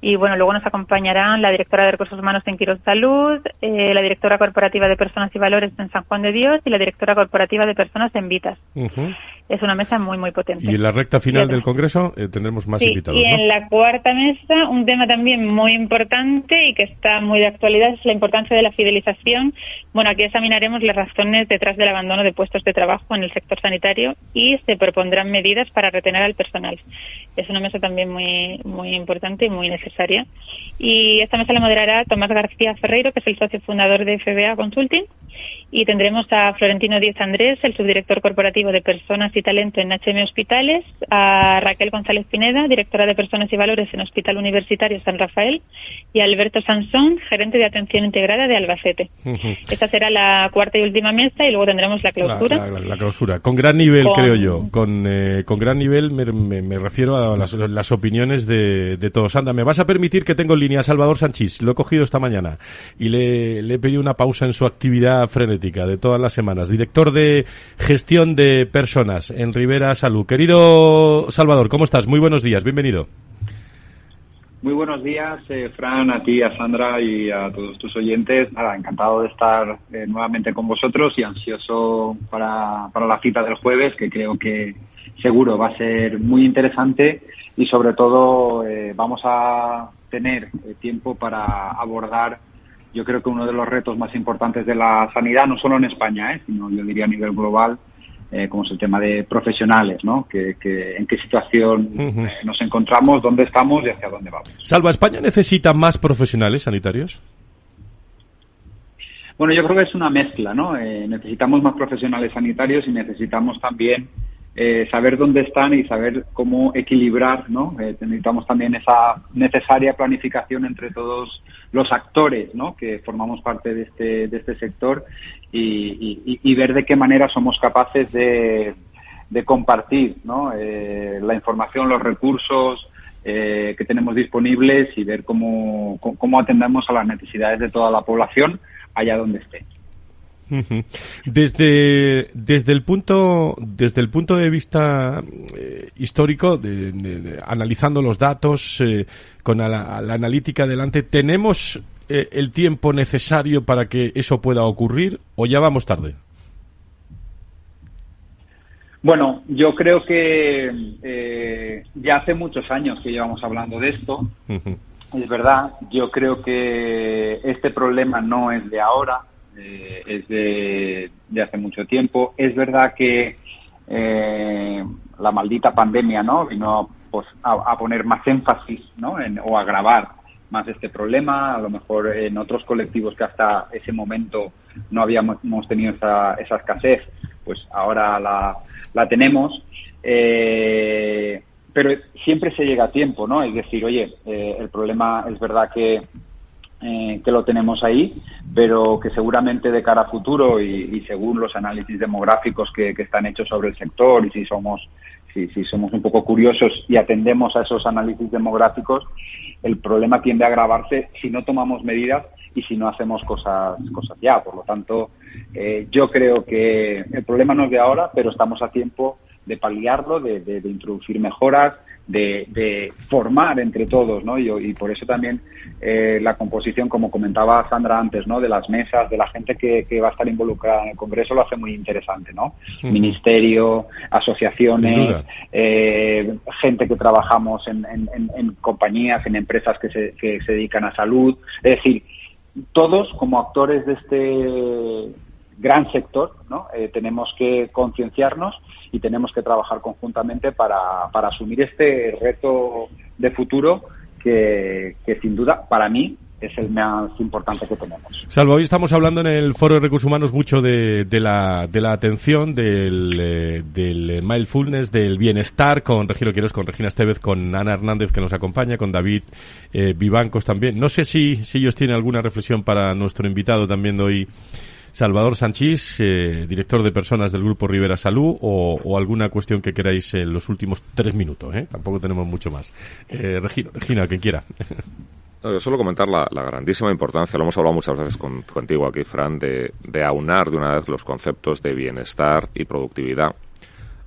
Y bueno, luego nos acompañarán la directora de Recursos Humanos en Quiros Salud, eh, la directora corporativa de Personas y Valores en San Juan de Dios y la directora corporativa de Personas en Vitas es una mesa muy, muy potente. Y en la recta final del Congreso eh, tendremos más invitados. Y en la cuarta mesa, un tema también muy importante y que está muy de actualidad es la importancia de la fidelización. Bueno, aquí examinaremos las razones detrás del abandono de puestos de trabajo en el sector sanitario y se propondrán medidas para retener al personal. Es una mesa también muy, muy importante y muy necesaria. Y esta mesa la moderará Tomás García Ferreiro, que es el socio fundador de FBA Consulting. Y tendremos a Florentino Díaz Andrés, el subdirector corporativo de Personas y Talento en HM Hospitales, a Raquel González Pineda, directora de Personas y Valores en Hospital Universitario San Rafael, y a Alberto Sansón, gerente de Atención Integrada de Albacete. Esta será la cuarta y última mesa y luego tendremos la clausura. La, clausura. Con gran nivel, creo yo. Con, eh, con gran nivel me, refiero a las, opiniones de, todos. Anda, me vas a permitir que tengo en línea a Salvador Sanchís. Lo he cogido esta mañana y le, le he pedido una pausa en su actividad frenética de todas las semanas. Director de Gestión de Personas en Rivera Salud. Querido Salvador, ¿cómo estás? Muy buenos días, bienvenido. Muy buenos días, eh, Fran, a ti, a Sandra y a todos tus oyentes. Nada, encantado de estar eh, nuevamente con vosotros y ansioso para, para la cita del jueves, que creo que seguro va a ser muy interesante y sobre todo eh, vamos a tener tiempo para abordar yo creo que uno de los retos más importantes de la sanidad, no solo en España, sino yo diría a nivel global, eh, como es el tema de profesionales, ¿no? Que, en qué situación eh, nos encontramos, dónde estamos y hacia dónde vamos. Salva, ¿España necesita más profesionales sanitarios? Bueno, yo creo que es una mezcla, ¿no? Eh, necesitamos más profesionales sanitarios y necesitamos también eh, saber dónde están y saber cómo equilibrar, ¿no? Eh, necesitamos también esa necesaria planificación entre todos los actores, ¿no? Que formamos parte de este, de este sector y, ver de qué manera somos capaces de, compartir, ¿no? Eh, la información, los recursos, que tenemos disponibles y ver cómo, cómo atendemos a las necesidades de toda la población allá donde esté. Desde, desde, el punto, desde el punto de vista eh, histórico, analizando los datos, eh, con la, analítica delante, ¿tenemos eh, el tiempo necesario para que eso pueda ocurrir o ya vamos tarde? Bueno, yo creo que eh, ya hace muchos años que llevamos hablando de esto. Es verdad, yo creo que este problema no es de ahora, eh, es de, hace mucho tiempo. Es verdad que eh, la maldita pandemia no vino pues, a, poner más énfasis ¿no? en, o a agravar más este problema. A lo mejor en otros colectivos que hasta ese momento no habíamos tenido esa, esa escasez, pues ahora la tenemos, eh, pero siempre se llega a tiempo, ¿no? Es decir, oye, eh, el problema es verdad que, eh, que lo tenemos ahí, pero que seguramente de cara a futuro y, según los análisis demográficos que, están hechos sobre el sector y si somos si, si, somos un poco curiosos y atendemos a esos análisis demográficos, el problema tiende a agravarse si no tomamos medidas y si no hacemos cosas, cosas ya. Por lo tanto, eh, yo creo que el problema no es de ahora, pero estamos a tiempo de paliarlo, de, introducir mejoras, de, formar entre todos, ¿no? Y, por eso también eh, la composición, como comentaba Sandra antes, ¿no? De las mesas, de la gente que, va a estar involucrada en el Congreso, lo hace muy interesante, ¿no? Ministerio, asociaciones, eh, gente que trabajamos en, compañías, en empresas que se, que se dedican a salud, es decir, todos como actores de este gran sector, ¿no? Eh, tenemos que concienciarnos y tenemos que trabajar conjuntamente para, para asumir este reto de futuro que, que sin duda para mí es el más importante que tenemos. Salvo, hoy estamos hablando en el Foro de Recursos Humanos mucho de, de, la, de la atención, del, eh, del mindfulness, del bienestar, con Regino Quiroz, con Regina Estevez, con Ana Hernández que nos acompaña, con David eh, Vivancos también. No sé si, si ellos tienen alguna reflexión para nuestro invitado también de hoy. Salvador Sanchís, eh, director de personas del Grupo Rivera Salud, o, alguna cuestión que queráis en los últimos tres minutos. ¿eh? Tampoco tenemos mucho más. Eh, Regina, quien quiera. solo comentar la, grandísima importancia, lo hemos hablado muchas veces contigo aquí, Fran, de, aunar de una vez los conceptos de bienestar y productividad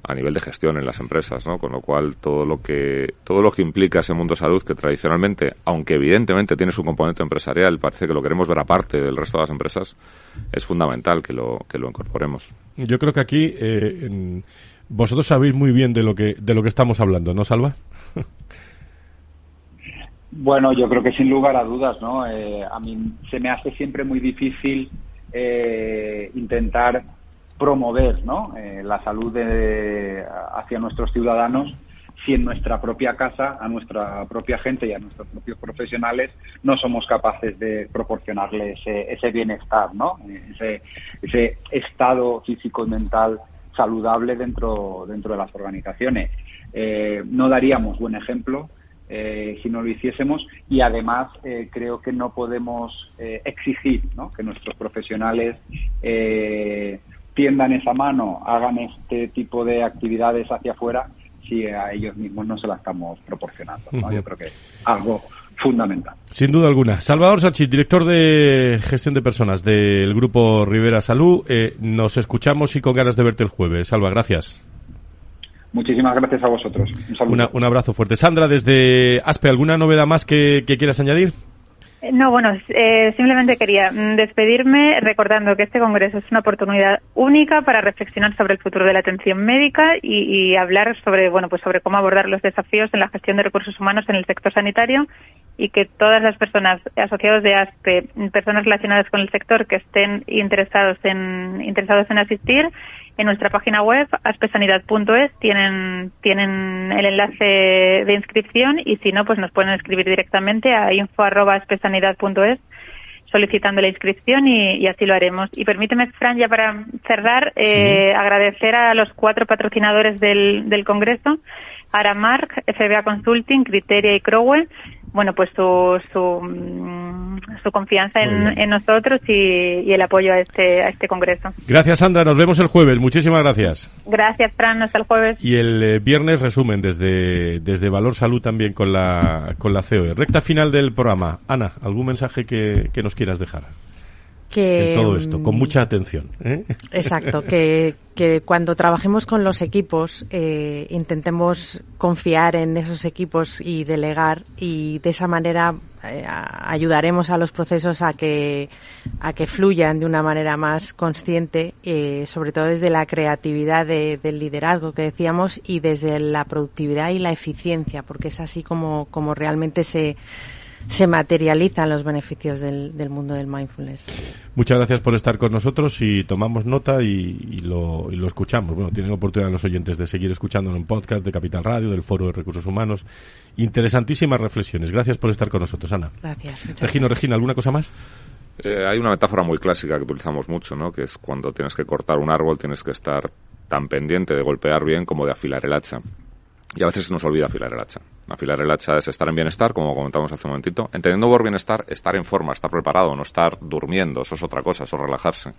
a nivel de gestión en las empresas, ¿no? Con lo cual todo lo que todo lo que implica ese mundo salud que tradicionalmente, aunque evidentemente tiene su componente empresarial, parece que lo queremos ver aparte del resto de las empresas, es fundamental que lo que lo incorporemos. Yo creo que aquí eh, vosotros sabéis muy bien de lo que de lo que estamos hablando, ¿no, Salva? Bueno, yo creo que sin lugar a dudas, ¿no? Eh, a mí se me hace siempre muy difícil eh, intentar promover ¿no? Eh, la salud de, hacia nuestros ciudadanos si en nuestra propia casa, a nuestra propia gente y a nuestros propios profesionales no somos capaces de proporcionarles ese, bienestar, ¿no? ese, ese estado físico y mental saludable dentro, dentro de las organizaciones. no daríamos buen ejemplo eh, si no lo hiciésemos y además eh, creo que no podemos eh, exigir que nuestros profesionales tiendan esa mano, hagan este tipo de actividades hacia afuera si a ellos mismos no se la estamos proporcionando. Yo creo que es algo fundamental. Sin duda alguna. Salvador Sánchez, director de gestión de personas del Grupo Rivera Salud. nos escuchamos y con ganas de verte el jueves. Salva, gracias. Muchísimas gracias a vosotros. Un, un abrazo fuerte. Sandra, desde ASPE, ¿alguna novedad más que, quieras añadir? No, bueno, eh, simplemente quería mm, despedirme recordando que este congreso es una oportunidad única para reflexionar sobre el futuro de la atención médica y, y, hablar sobre, bueno, pues sobre cómo abordar los desafíos en la gestión de recursos humanos en el sector sanitario y que todas las personas asociadas de ASPE, personas relacionadas con el sector que estén interesados en interesados en asistir en nuestra página web, aspesanidad.es, tienen, tienen el enlace de inscripción y si no, pues nos pueden escribir directamente a info.aspesanidad.es solicitando la inscripción y, así lo haremos. Y permíteme, Fran, ya para cerrar, eh, agradecer a los cuatro patrocinadores del, del Congreso, Aramark, FBA Consulting, Criteria y Crowell, bueno, pues su, su, mm, su confianza en, nosotros y, el apoyo a este, a este congreso. Gracias, Sandra. Nos vemos el jueves. Muchísimas gracias. Gracias, Fran. Hasta el jueves. Y el eh, viernes resumen desde, desde Valor Salud también con la, con la COE. Recta final del programa. Ana, ¿algún mensaje que, que nos quieras dejar? Que, en todo esto, con mucha atención. ¿eh? Exacto, que, que, cuando trabajemos con los equipos eh, intentemos confiar en esos equipos y delegar y de esa manera eh, ayudaremos a los procesos a que, a que fluyan de una manera más consciente, sobre todo desde la creatividad del liderazgo que decíamos y desde la productividad y la eficiencia, porque es así como, como realmente se se materializan los beneficios del, mundo del mindfulness. Muchas gracias por estar con nosotros y tomamos nota y, lo, escuchamos. Bueno, tienen oportunidad los oyentes de seguir escuchándolo en podcast de Capital Radio, del Foro de Recursos Humanos. Interesantísimas reflexiones. Gracias por estar con nosotros, Ana. Gracias. Regino, Regina, ¿alguna cosa más? Eh, hay una metáfora muy clásica que utilizamos mucho, ¿no? Que es cuando tienes que cortar un árbol, tienes que estar tan pendiente de golpear bien como de afilar el hacha. Y a veces se nos olvida afilar el hacha. Afilar el hacha es estar en bienestar, como comentamos hace un momentito. Entendiendo por bienestar, estar en forma, estar preparado, no estar durmiendo, eso es otra cosa, eso es relajarse.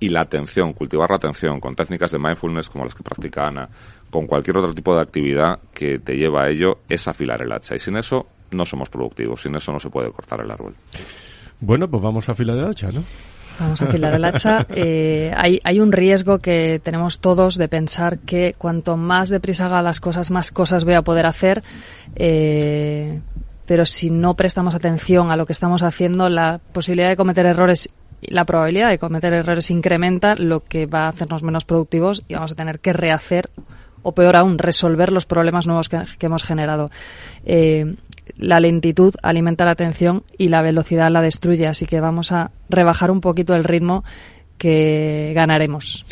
Y la atención, cultivar la atención con técnicas de mindfulness como las que practica Ana, con cualquier otro tipo de actividad que te lleva a ello, es afilar el hacha. Y sin eso no somos productivos, sin eso no se puede cortar el árbol. Bueno, pues vamos a afilar el hacha, ¿no? Vamos a afilar el hacha. Eh, hay, hay, un riesgo que tenemos todos de pensar que cuanto más deprisa haga las cosas, más cosas voy a poder hacer. Eh, pero si no prestamos atención a lo que estamos haciendo, la posibilidad de cometer errores la probabilidad de cometer errores incrementa, lo que va a hacernos menos productivos y vamos a tener que rehacer o peor aún, resolver los problemas nuevos que, hemos generado. Eh, la lentitud alimenta la atención y la velocidad la destruye, así que vamos a rebajar un poquito el ritmo que ganaremos.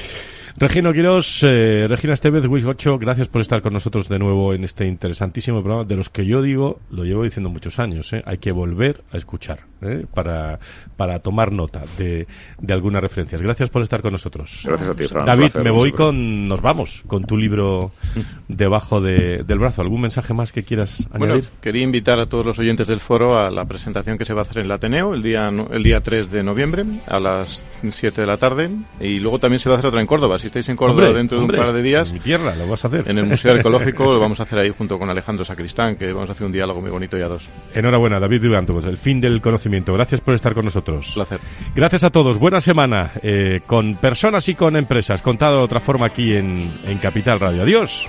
Regino Quiroz, eh, Regina Estevez, Wish 8, gracias por estar con nosotros de nuevo en este interesantísimo programa, de los que yo digo, lo llevo diciendo muchos años, ¿eh? hay que volver a escuchar ¿eh? para, para tomar nota de, de algunas referencias. Gracias por estar con nosotros. Gracias a ti, Fran. David, me voy con, nos vamos, con tu libro debajo de, del brazo. ¿Algún mensaje más que quieras añadir? Bueno, quería invitar a todos los oyentes del foro a la presentación que se va a hacer en el Ateneo el día, el día 3 de noviembre a las 7 de la tarde y luego también se va a hacer otra en Córdoba si estáis en Córdoba dentro de un par de días. En mi tierra, lo vas a hacer. En el Museo Arqueológico lo vamos a hacer ahí junto con Alejandro Sacristán, que vamos a hacer un diálogo muy bonito ya dos. Enhorabuena, David Duranto, pues el fin del conocimiento. Gracias por estar con nosotros. Placer. Gracias a todos. Buena semana eh, con personas y con empresas. Contado de otra forma aquí en, en Capital Radio. Adiós.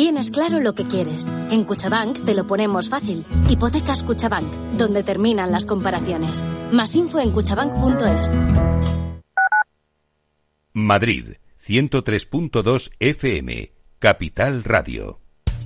Tienes claro lo que quieres. En Cuchabank te lo ponemos fácil. Hipotecas Cuchabank, donde terminan las comparaciones. Más info en cuchabank.es. Madrid, 103.2 FM, Capital Radio.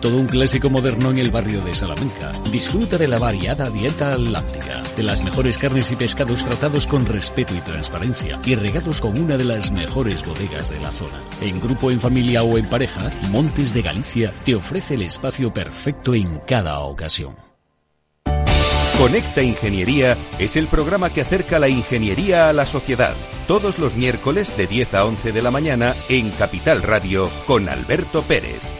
Todo un clásico moderno en el barrio de Salamanca. Disfruta de la variada dieta atlántica, de las mejores carnes y pescados tratados con respeto y transparencia y regados con una de las mejores bodegas de la zona. En grupo, en familia o en pareja, Montes de Galicia te ofrece el espacio perfecto en cada ocasión. Conecta Ingeniería es el programa que acerca la ingeniería a la sociedad. Todos los miércoles de 10 a 11 de la mañana en Capital Radio con Alberto Pérez.